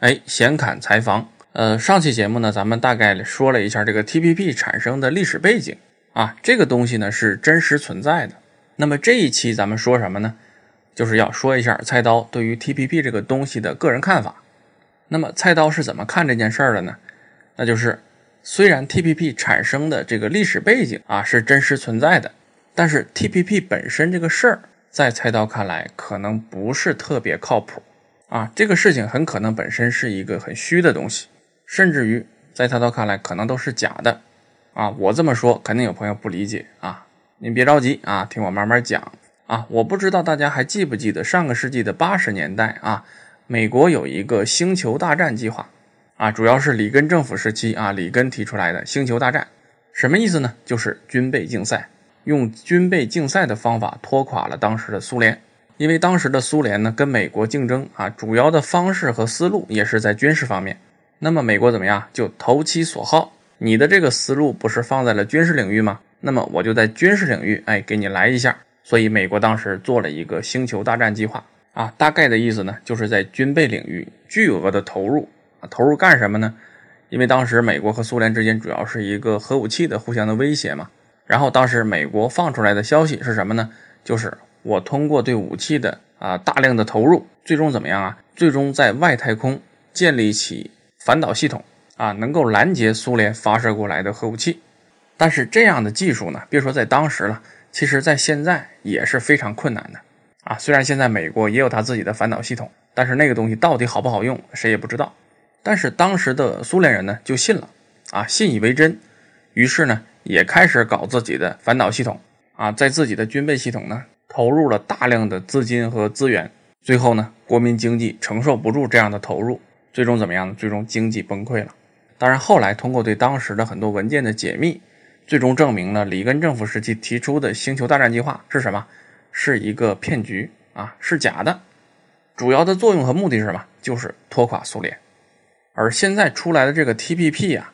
哎，闲侃财房。呃，上期节目呢，咱们大概说了一下这个 TPP 产生的历史背景啊，这个东西呢是真实存在的。那么这一期咱们说什么呢？就是要说一下菜刀对于 TPP 这个东西的个人看法。那么菜刀是怎么看这件事儿的呢？那就是虽然 TPP 产生的这个历史背景啊是真实存在的，但是 TPP 本身这个事儿，在菜刀看来可能不是特别靠谱。啊，这个事情很可能本身是一个很虚的东西，甚至于在他刀看来可能都是假的。啊，我这么说肯定有朋友不理解啊，您别着急啊，听我慢慢讲啊。我不知道大家还记不记得上个世纪的八十年代啊，美国有一个星球大战计划啊，主要是里根政府时期啊，里根提出来的星球大战，什么意思呢？就是军备竞赛，用军备竞赛的方法拖垮了当时的苏联。因为当时的苏联呢，跟美国竞争啊，主要的方式和思路也是在军事方面。那么美国怎么样？就投其所好，你的这个思路不是放在了军事领域吗？那么我就在军事领域，哎，给你来一下。所以美国当时做了一个星球大战计划啊，大概的意思呢，就是在军备领域巨额的投入啊，投入干什么呢？因为当时美国和苏联之间主要是一个核武器的互相的威胁嘛。然后当时美国放出来的消息是什么呢？就是。我通过对武器的啊大量的投入，最终怎么样啊？最终在外太空建立起反导系统啊，能够拦截苏联发射过来的核武器。但是这样的技术呢，别说在当时了，其实在现在也是非常困难的啊。虽然现在美国也有他自己的反导系统，但是那个东西到底好不好用，谁也不知道。但是当时的苏联人呢，就信了啊，信以为真，于是呢，也开始搞自己的反导系统啊，在自己的军备系统呢。投入了大量的资金和资源，最后呢，国民经济承受不住这样的投入，最终怎么样呢？最终经济崩溃了。当然，后来通过对当时的很多文件的解密，最终证明了里根政府时期提出的星球大战计划是什么？是一个骗局啊，是假的。主要的作用和目的是什么？就是拖垮苏联。而现在出来的这个 TPP 啊，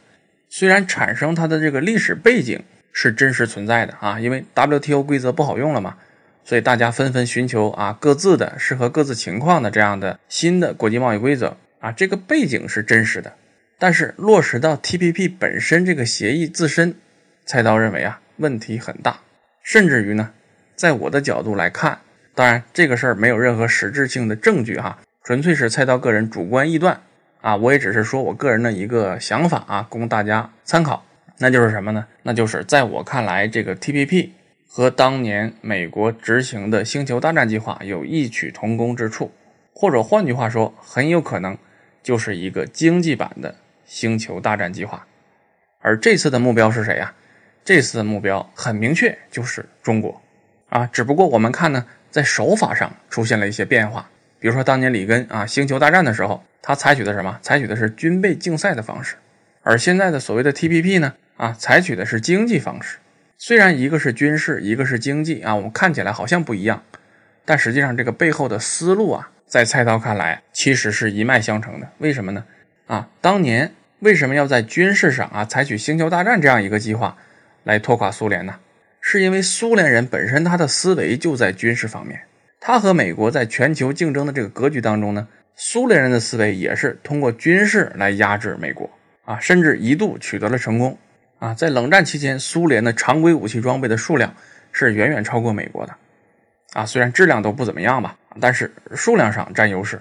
虽然产生它的这个历史背景是真实存在的啊，因为 WTO 规则不好用了嘛。所以大家纷纷寻求啊各自的适合各自情况的这样的新的国际贸易规则啊，这个背景是真实的，但是落实到 TPP 本身这个协议自身，菜刀认为啊问题很大，甚至于呢，在我的角度来看，当然这个事儿没有任何实质性的证据哈，纯粹是菜刀个人主观臆断啊，我也只是说我个人的一个想法啊，供大家参考。那就是什么呢？那就是在我看来，这个 TPP。和当年美国执行的星球大战计划有异曲同工之处，或者换句话说，很有可能就是一个经济版的星球大战计划。而这次的目标是谁呀？这次的目标很明确，就是中国啊。只不过我们看呢，在手法上出现了一些变化。比如说当年里根啊，星球大战的时候，他采取的什么？采取的是军备竞赛的方式。而现在的所谓的 TPP 呢，啊，采取的是经济方式。虽然一个是军事，一个是经济啊，我们看起来好像不一样，但实际上这个背后的思路啊，在菜刀看来其实是一脉相承的。为什么呢？啊，当年为什么要在军事上啊采取星球大战这样一个计划来拖垮苏联呢？是因为苏联人本身他的思维就在军事方面，他和美国在全球竞争的这个格局当中呢，苏联人的思维也是通过军事来压制美国啊，甚至一度取得了成功。啊，在冷战期间，苏联的常规武器装备的数量是远远超过美国的，啊，虽然质量都不怎么样吧，但是数量上占优势。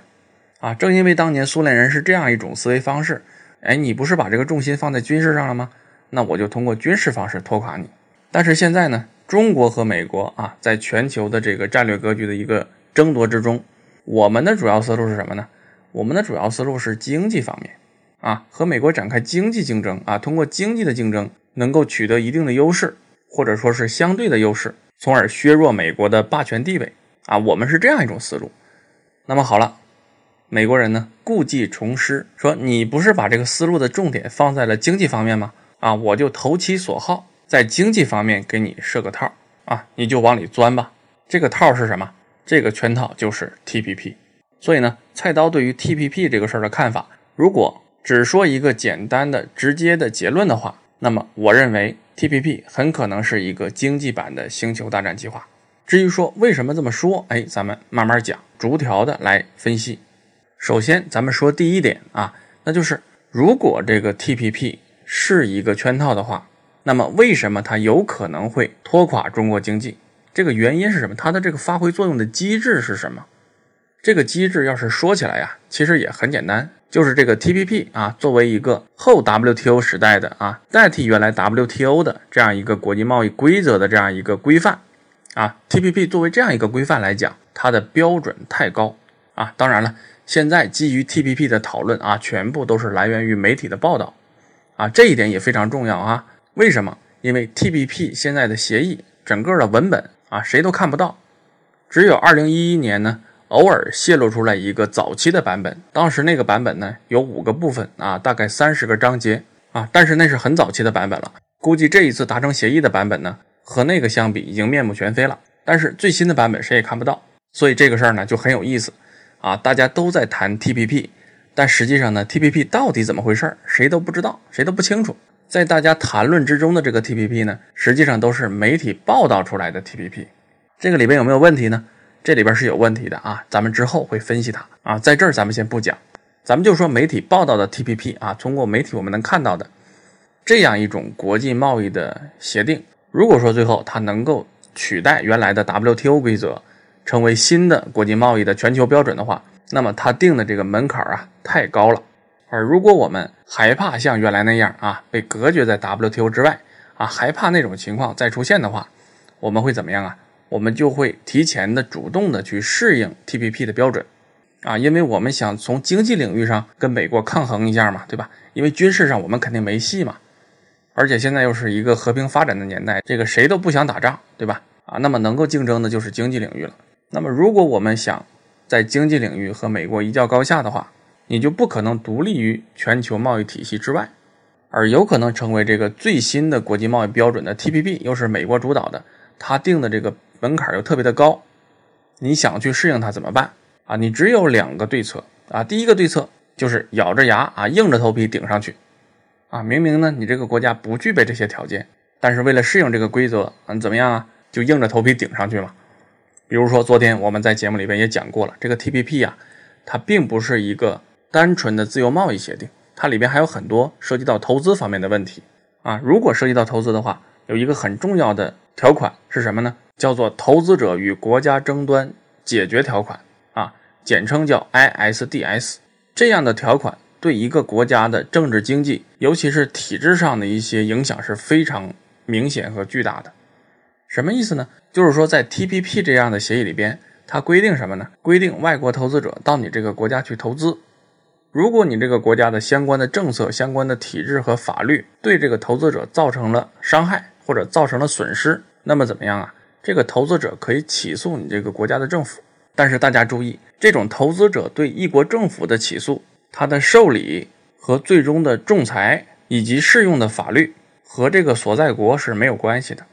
啊，正因为当年苏联人是这样一种思维方式，哎，你不是把这个重心放在军事上了吗？那我就通过军事方式拖垮你。但是现在呢，中国和美国啊，在全球的这个战略格局的一个争夺之中，我们的主要思路是什么呢？我们的主要思路是经济方面。啊，和美国展开经济竞争啊，通过经济的竞争能够取得一定的优势，或者说是相对的优势，从而削弱美国的霸权地位啊。我们是这样一种思路。那么好了，美国人呢故技重施，说你不是把这个思路的重点放在了经济方面吗？啊，我就投其所好，在经济方面给你设个套啊，你就往里钻吧。这个套是什么？这个圈套就是 TPP。所以呢，菜刀对于 TPP 这个事儿的看法，如果。只说一个简单的、直接的结论的话，那么我认为 TPP 很可能是一个经济版的星球大战计划。至于说为什么这么说，哎，咱们慢慢讲，逐条的来分析。首先，咱们说第一点啊，那就是如果这个 TPP 是一个圈套的话，那么为什么它有可能会拖垮中国经济？这个原因是什么？它的这个发挥作用的机制是什么？这个机制要是说起来呀，其实也很简单，就是这个 TPP 啊，作为一个后 WTO 时代的啊，代替原来 WTO 的这样一个国际贸易规则的这样一个规范啊，TPP 作为这样一个规范来讲，它的标准太高啊。当然了，现在基于 TPP 的讨论啊，全部都是来源于媒体的报道啊，这一点也非常重要啊。为什么？因为 TPP 现在的协议整个的文本啊，谁都看不到，只有2011年呢。偶尔泄露出来一个早期的版本，当时那个版本呢有五个部分啊，大概三十个章节啊，但是那是很早期的版本了。估计这一次达成协议的版本呢，和那个相比已经面目全非了。但是最新的版本谁也看不到，所以这个事儿呢就很有意思啊。大家都在谈 TPP，但实际上呢，TPP 到底怎么回事儿，谁都不知道，谁都不清楚。在大家谈论之中的这个 TPP 呢，实际上都是媒体报道出来的 TPP，这个里边有没有问题呢？这里边是有问题的啊，咱们之后会分析它啊，在这儿咱们先不讲，咱们就说媒体报道的 TPP 啊，通过媒体我们能看到的这样一种国际贸易的协定，如果说最后它能够取代原来的 WTO 规则，成为新的国际贸易的全球标准的话，那么它定的这个门槛啊太高了，而如果我们害怕像原来那样啊被隔绝在 WTO 之外啊，害怕那种情况再出现的话，我们会怎么样啊？我们就会提前的、主动的去适应 TPP 的标准，啊，因为我们想从经济领域上跟美国抗衡一下嘛，对吧？因为军事上我们肯定没戏嘛，而且现在又是一个和平发展的年代，这个谁都不想打仗，对吧？啊，那么能够竞争的就是经济领域了。那么如果我们想在经济领域和美国一较高下的话，你就不可能独立于全球贸易体系之外，而有可能成为这个最新的国际贸易标准的 TPP，又是美国主导的，他定的这个。门槛又特别的高，你想去适应它怎么办啊？你只有两个对策啊。第一个对策就是咬着牙啊，硬着头皮顶上去啊。明明呢，你这个国家不具备这些条件，但是为了适应这个规则，嗯，怎么样啊？就硬着头皮顶上去嘛。比如说，昨天我们在节目里边也讲过了，这个 TPP 呀，它并不是一个单纯的自由贸易协定，它里边还有很多涉及到投资方面的问题啊。如果涉及到投资的话，有一个很重要的条款是什么呢？叫做投资者与国家争端解决条款啊，简称叫 ISDS。这样的条款对一个国家的政治经济，尤其是体制上的一些影响是非常明显和巨大的。什么意思呢？就是说在 TPP 这样的协议里边，它规定什么呢？规定外国投资者到你这个国家去投资，如果你这个国家的相关的政策、相关的体制和法律对这个投资者造成了伤害或者造成了损失，那么怎么样啊？这个投资者可以起诉你这个国家的政府，但是大家注意，这种投资者对一国政府的起诉，他的受理和最终的仲裁以及适用的法律和这个所在国是没有关系的。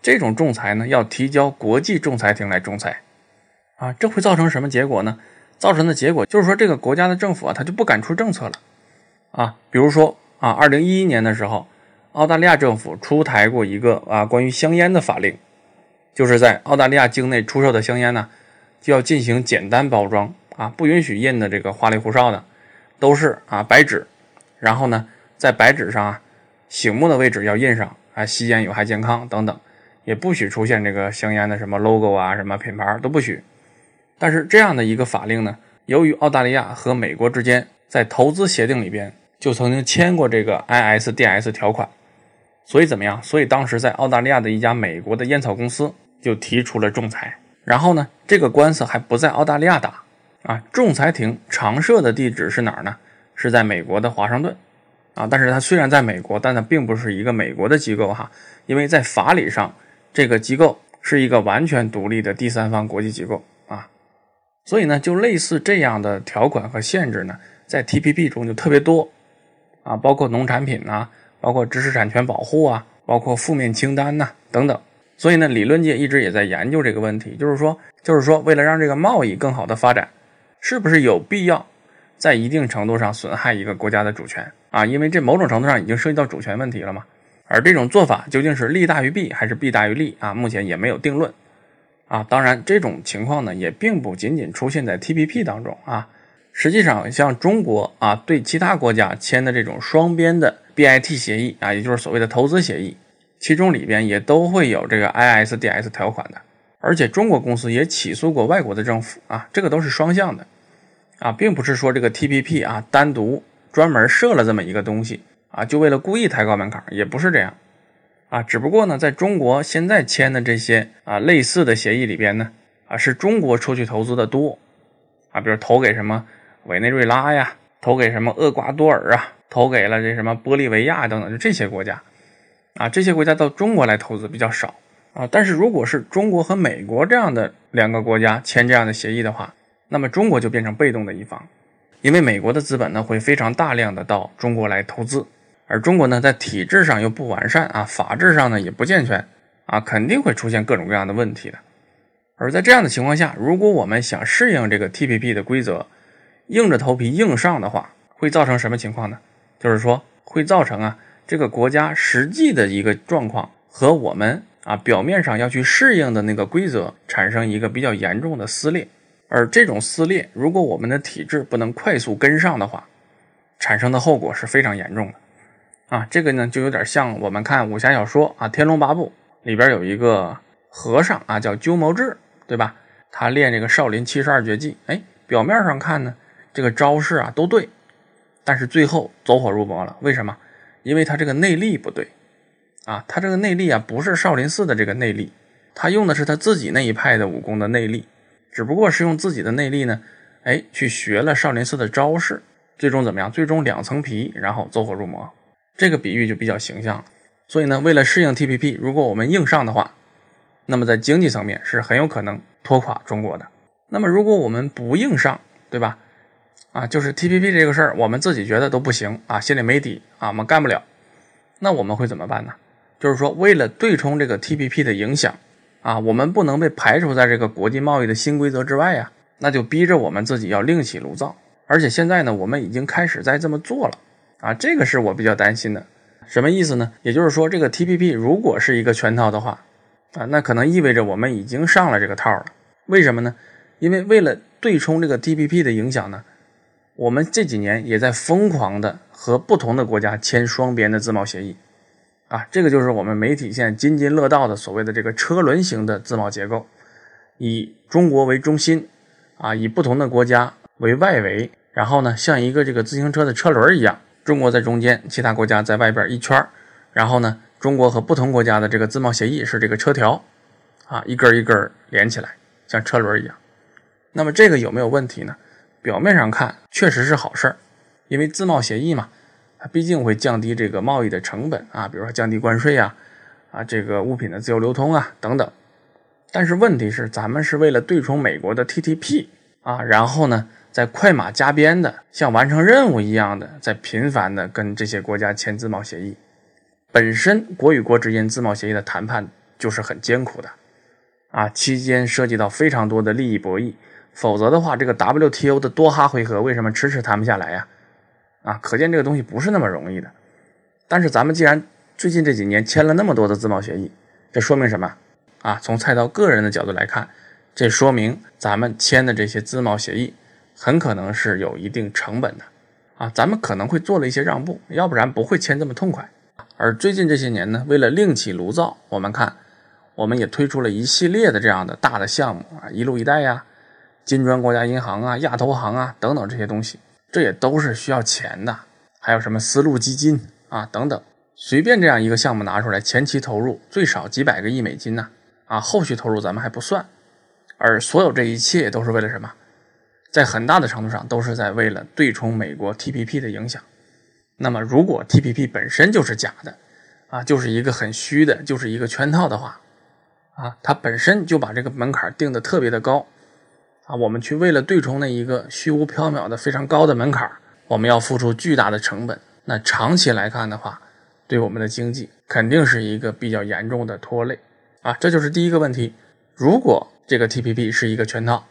这种仲裁呢，要提交国际仲裁庭来仲裁，啊，这会造成什么结果呢？造成的结果就是说，这个国家的政府啊，他就不敢出政策了，啊，比如说啊，二零一一年的时候，澳大利亚政府出台过一个啊关于香烟的法令。就是在澳大利亚境内出售的香烟呢，就要进行简单包装啊，不允许印的这个花里胡哨的，都是啊白纸，然后呢，在白纸上啊，醒目的位置要印上啊吸烟有害健康等等，也不许出现这个香烟的什么 logo 啊，什么品牌都不许。但是这样的一个法令呢，由于澳大利亚和美国之间在投资协定里边就曾经签过这个 ISDS 条款，所以怎么样？所以当时在澳大利亚的一家美国的烟草公司。就提出了仲裁，然后呢，这个官司还不在澳大利亚打。啊，仲裁庭常设的地址是哪儿呢？是在美国的华盛顿。啊，但是它虽然在美国，但它并不是一个美国的机构哈，因为在法理上，这个机构是一个完全独立的第三方国际机构。啊，所以呢，就类似这样的条款和限制呢，在 TPP 中就特别多。啊，包括农产品呐，包括知识产权保护啊，包括负面清单呐等等。所以呢，理论界一直也在研究这个问题，就是说，就是说，为了让这个贸易更好的发展，是不是有必要在一定程度上损害一个国家的主权啊？因为这某种程度上已经涉及到主权问题了嘛。而这种做法究竟是利大于弊还是弊大于利啊？目前也没有定论啊。当然，这种情况呢，也并不仅仅出现在 TPP 当中啊，实际上，像中国啊，对其他国家签的这种双边的 BIT 协议啊，也就是所谓的投资协议，其中里边也都会有这个 ISDS 条款的。而且中国公司也起诉过外国的政府啊，这个都是双向的啊，并不是说这个 TPP 啊单独专门设了这么一个东西啊，就为了故意抬高门槛，也不是这样啊。只不过呢，在中国现在签的这些啊类似的协议里边呢，啊是中国出去投资的多啊，比如投给什么委内瑞拉呀，投给什么厄瓜多尔啊，投给了这什么玻利维亚等等，就这些国家啊，这些国家到中国来投资比较少。啊，但是如果是中国和美国这样的两个国家签这样的协议的话，那么中国就变成被动的一方，因为美国的资本呢会非常大量的到中国来投资，而中国呢在体制上又不完善啊，法制上呢也不健全啊，肯定会出现各种各样的问题的。而在这样的情况下，如果我们想适应这个 TPP 的规则，硬着头皮硬上的话，会造成什么情况呢？就是说会造成啊这个国家实际的一个状况和我们。啊，表面上要去适应的那个规则产生一个比较严重的撕裂，而这种撕裂，如果我们的体制不能快速跟上的话，产生的后果是非常严重的。啊，这个呢就有点像我们看武侠小说啊，《天龙八部》里边有一个和尚啊，叫鸠摩智，对吧？他练这个少林七十二绝技，哎，表面上看呢，这个招式啊都对，但是最后走火入魔了。为什么？因为他这个内力不对。啊，他这个内力啊，不是少林寺的这个内力，他用的是他自己那一派的武功的内力，只不过是用自己的内力呢，哎，去学了少林寺的招式，最终怎么样？最终两层皮，然后走火入魔。这个比喻就比较形象了。所以呢，为了适应 TPP，如果我们硬上的话，那么在经济层面是很有可能拖垮中国的。那么如果我们不硬上，对吧？啊，就是 TPP 这个事儿，我们自己觉得都不行啊，心里没底啊，我们干不了，那我们会怎么办呢？就是说，为了对冲这个 TPP 的影响，啊，我们不能被排除在这个国际贸易的新规则之外呀，那就逼着我们自己要另起炉灶。而且现在呢，我们已经开始在这么做了，啊，这个是我比较担心的。什么意思呢？也就是说，这个 TPP 如果是一个全套的话，啊，那可能意味着我们已经上了这个套了。为什么呢？因为为了对冲这个 TPP 的影响呢，我们这几年也在疯狂的和不同的国家签双边的自贸协议。啊，这个就是我们媒体现在津津乐道的所谓的这个车轮型的自贸结构，以中国为中心，啊，以不同的国家为外围，然后呢，像一个这个自行车的车轮一样，中国在中间，其他国家在外边一圈然后呢，中国和不同国家的这个自贸协议是这个车条，啊，一根一根连起来，像车轮一样。那么这个有没有问题呢？表面上看确实是好事儿，因为自贸协议嘛。它毕竟会降低这个贸易的成本啊，比如说降低关税啊，啊这个物品的自由流通啊等等。但是问题是，咱们是为了对冲美国的 TTP 啊，然后呢，在快马加鞭的像完成任务一样的，在频繁的跟这些国家签自贸协议。本身国与国之间自贸协议的谈判就是很艰苦的啊，期间涉及到非常多的利益博弈，否则的话，这个 WTO 的多哈回合为什么迟迟谈不下来呀？啊，可见这个东西不是那么容易的。但是咱们既然最近这几年签了那么多的自贸协议，这说明什么？啊，从菜刀个人的角度来看，这说明咱们签的这些自贸协议很可能是有一定成本的。啊，咱们可能会做了一些让步，要不然不会签这么痛快。而最近这些年呢，为了另起炉灶，我们看，我们也推出了一系列的这样的大的项目啊，一路一带呀，金砖国家银行啊，亚投行啊等等这些东西。这也都是需要钱的，还有什么丝路基金啊等等，随便这样一个项目拿出来，前期投入最少几百个亿美金呢，啊，后续投入咱们还不算，而所有这一切都是为了什么？在很大的程度上都是在为了对冲美国 TPP 的影响。那么，如果 TPP 本身就是假的，啊，就是一个很虚的，就是一个圈套的话，啊，它本身就把这个门槛定的特别的高。啊，我们去为了对冲那一个虚无缥缈的非常高的门槛，我们要付出巨大的成本。那长期来看的话，对我们的经济肯定是一个比较严重的拖累。啊，这就是第一个问题。如果这个 TPP 是一个圈套，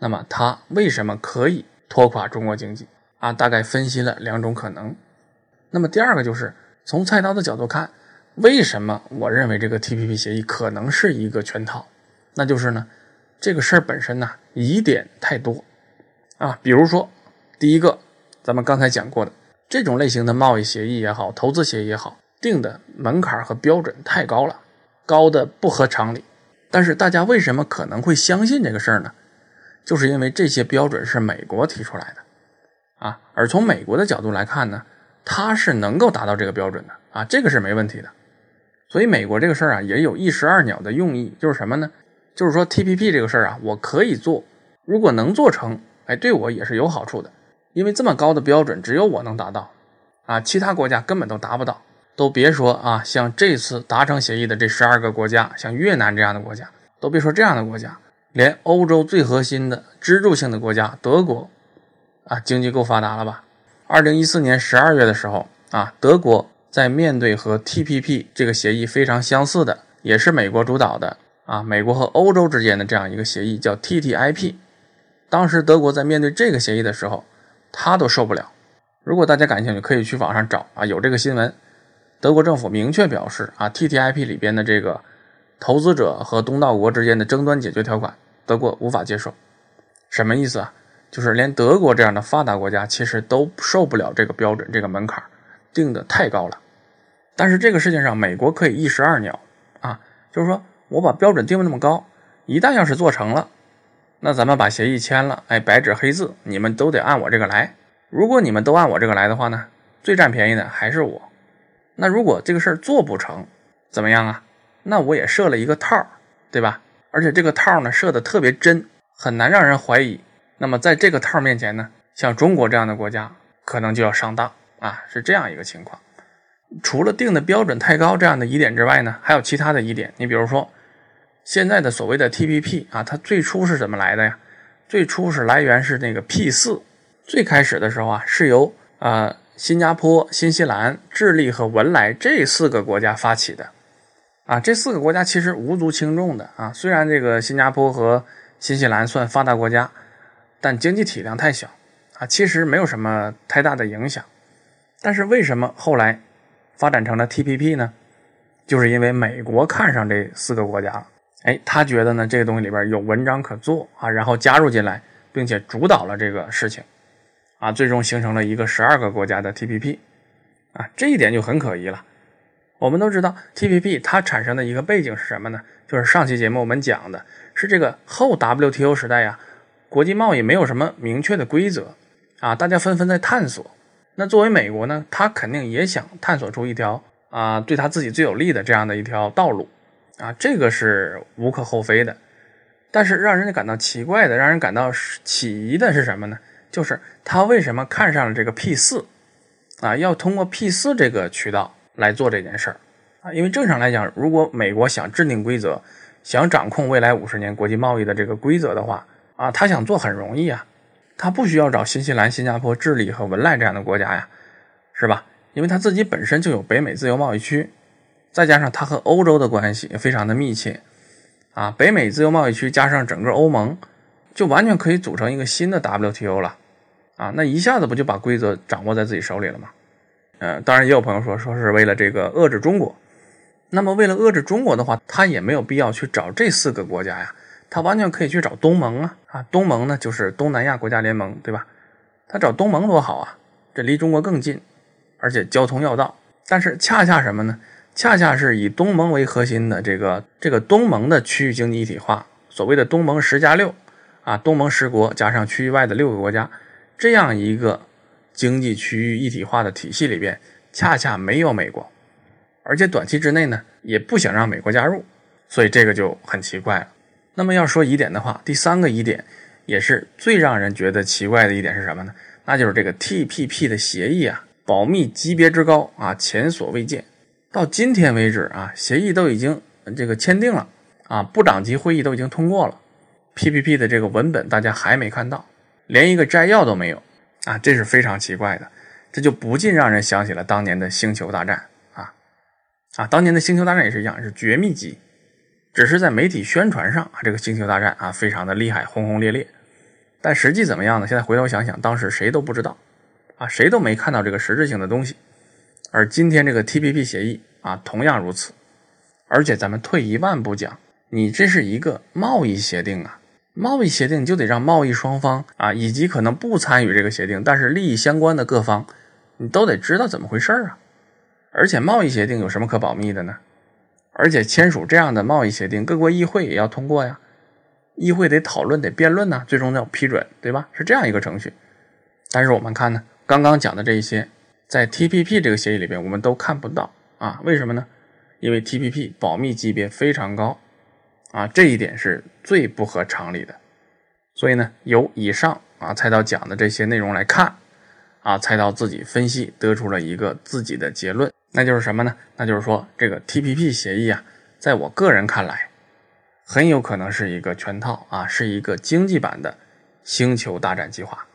那么它为什么可以拖垮中国经济？啊，大概分析了两种可能。那么第二个就是从菜刀的角度看，为什么我认为这个 TPP 协议可能是一个圈套？那就是呢。这个事儿本身呢疑点太多啊，比如说第一个，咱们刚才讲过的这种类型的贸易协议也好，投资协议也好，定的门槛和标准太高了，高的不合常理。但是大家为什么可能会相信这个事儿呢？就是因为这些标准是美国提出来的啊，而从美国的角度来看呢，它是能够达到这个标准的啊，这个是没问题的。所以美国这个事儿啊，也有一石二鸟的用意，就是什么呢？就是说 T P P 这个事儿啊，我可以做，如果能做成，哎，对我也是有好处的。因为这么高的标准，只有我能达到，啊，其他国家根本都达不到，都别说啊，像这次达成协议的这十二个国家，像越南这样的国家，都别说这样的国家，连欧洲最核心的支柱性的国家德国，啊，经济够发达了吧？二零一四年十二月的时候，啊，德国在面对和 TPP 这个协议非常相似的，也是美国主导的，啊，美国和欧洲之间的这样一个协议叫 TTIP，当时德国在面对这个协议的时候。他都受不了。如果大家感兴趣，可以去网上找啊，有这个新闻。德国政府明确表示啊，TTIP 里边的这个投资者和东道国之间的争端解决条款，德国无法接受。什么意思啊？就是连德国这样的发达国家，其实都受不了这个标准，这个门槛定的太高了。但是这个事情上，美国可以一石二鸟啊，就是说我把标准定的那么高，一旦要是做成了。那咱们把协议签了，哎，白纸黑字，你们都得按我这个来。如果你们都按我这个来的话呢，最占便宜的还是我。那如果这个事儿做不成，怎么样啊？那我也设了一个套，对吧？而且这个套呢设的特别真，很难让人怀疑。那么在这个套面前呢，像中国这样的国家可能就要上当啊，是这样一个情况。除了定的标准太高这样的疑点之外呢，还有其他的疑点。你比如说。现在的所谓的 TPP 啊，它最初是怎么来的呀？最初是来源是那个 P 四，最开始的时候啊，是由啊新加坡、新西兰、智利和文莱这四个国家发起的。啊，这四个国家其实无足轻重的啊，虽然这个新加坡和新西兰算发达国家，但经济体量太小啊，其实没有什么太大的影响。但是为什么后来发展成了 TPP 呢？就是因为美国看上这四个国家了。哎，他觉得呢，这个东西里边有文章可做啊，然后加入进来，并且主导了这个事情，啊，最终形成了一个十二个国家的 TPP，啊，这一点就很可疑了。我们都知道 TPP 它产生的一个背景是什么呢？就是上期节目我们讲的是这个后 WTO 时代呀，国际贸易没有什么明确的规则啊，大家纷纷在探索。那作为美国呢，他肯定也想探索出一条啊，对他自己最有利的这样的一条道路。啊，这个是无可厚非的，但是让人家感到奇怪的，让人感到起疑的是什么呢？就是他为什么看上了这个 P 四啊？要通过 P 四这个渠道来做这件事儿啊？因为正常来讲，如果美国想制定规则，想掌控未来五十年国际贸易的这个规则的话啊，他想做很容易啊，他不需要找新西兰、新加坡、智利和文莱这样的国家呀，是吧？因为他自己本身就有北美自由贸易区。再加上它和欧洲的关系也非常的密切，啊，北美自由贸易区加上整个欧盟，就完全可以组成一个新的 WTO 了，啊，那一下子不就把规则掌握在自己手里了吗？呃，当然也有朋友说，说是为了这个遏制中国，那么为了遏制中国的话，他也没有必要去找这四个国家呀，他完全可以去找东盟啊，啊，东盟呢就是东南亚国家联盟，对吧？他找东盟多好啊，这离中国更近，而且交通要道，但是恰恰什么呢？恰恰是以东盟为核心的这个这个东盟的区域经济一体化，所谓的东盟十加六啊，东盟十国加上区域外的六个国家，这样一个经济区域一体化的体系里边，恰恰没有美国，而且短期之内呢，也不想让美国加入，所以这个就很奇怪了。那么要说疑点的话，第三个疑点也是最让人觉得奇怪的一点是什么呢？那就是这个 TPP 的协议啊，保密级别之高啊，前所未见。到今天为止啊，协议都已经这个签订了啊，部长级会议都已经通过了，PPP 的这个文本大家还没看到，连一个摘要都没有啊，这是非常奇怪的，这就不禁让人想起了当年的星球大战啊啊，当年的星球大战也是一样，是绝密级，只是在媒体宣传上啊，这个星球大战啊非常的厉害，轰轰烈烈，但实际怎么样呢？现在回头想想，当时谁都不知道啊，谁都没看到这个实质性的东西。而今天这个 TPP 协议啊，同样如此。而且咱们退一万步讲，你这是一个贸易协定啊，贸易协定就得让贸易双方啊，以及可能不参与这个协定但是利益相关的各方，你都得知道怎么回事啊。而且贸易协定有什么可保密的呢？而且签署这样的贸易协定，各国议会也要通过呀，议会得讨论得辩论呢，最终要批准，对吧？是这样一个程序。但是我们看呢，刚刚讲的这一些，在 TPP 这个协议里边，我们都看不到啊？为什么呢？因为 TPP 保密级别非常高啊，这一点是最不合常理的。所以呢，由以上啊菜刀讲的这些内容来看啊，菜刀自己分析得出了一个自己的结论。那就是什么呢？那就是说，这个 TPP 协议啊，在我个人看来，很有可能是一个圈套啊，是一个经济版的星球大战计划。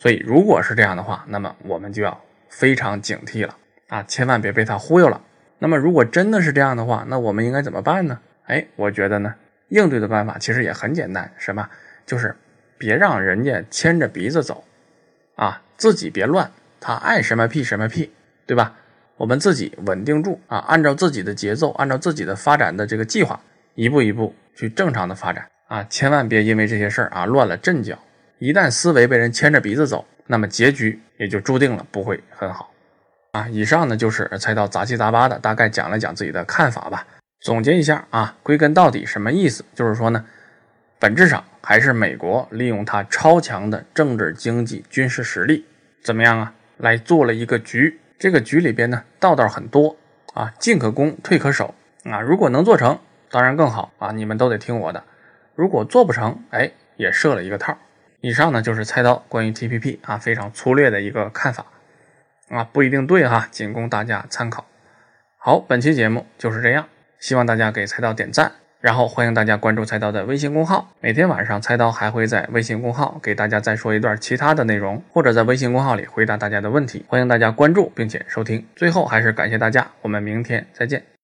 所以，如果是这样的话，那么我们就要非常警惕了啊，千万别被他忽悠了。那么，如果真的是这样的话，那我们应该怎么办呢？哎，我觉得呢，应对的办法其实也很简单，什么？就是别让人家牵着鼻子走啊，自己别乱，他爱什么屁什么屁，对吧？我们自己稳定住啊，按照自己的节奏，按照自己的发展的这个计划，一步一步去正常的发展啊，千万别因为这些事儿啊乱了阵脚。一旦思维被人牵着鼻子走，那么结局也就注定了不会很好啊。以上呢就是猜到杂七杂八的，大概讲了讲自己的看法吧。总结一下啊，归根到底什么意思？就是说呢，本质上还是美国利用它超强的政治、经济、军事实力，怎么样啊，来做了一个局。这个局里边呢，道道很多啊，进可攻，退可守啊。如果能做成，当然更好啊，你们都得听我的。如果做不成，哎，也设了一个套。以上呢就是菜刀关于 TPP 啊非常粗略的一个看法啊，不一定对哈，仅供大家参考。好，本期节目就是这样，希望大家给菜刀点赞。然后欢迎大家关注菜刀的微信公号，每天晚上菜刀还会在微信公号给大家再说一段其他的内容，或者在微信公号里回答大家的问题。欢迎大家关注并且收听。最后还是感谢大家，我们明天再见。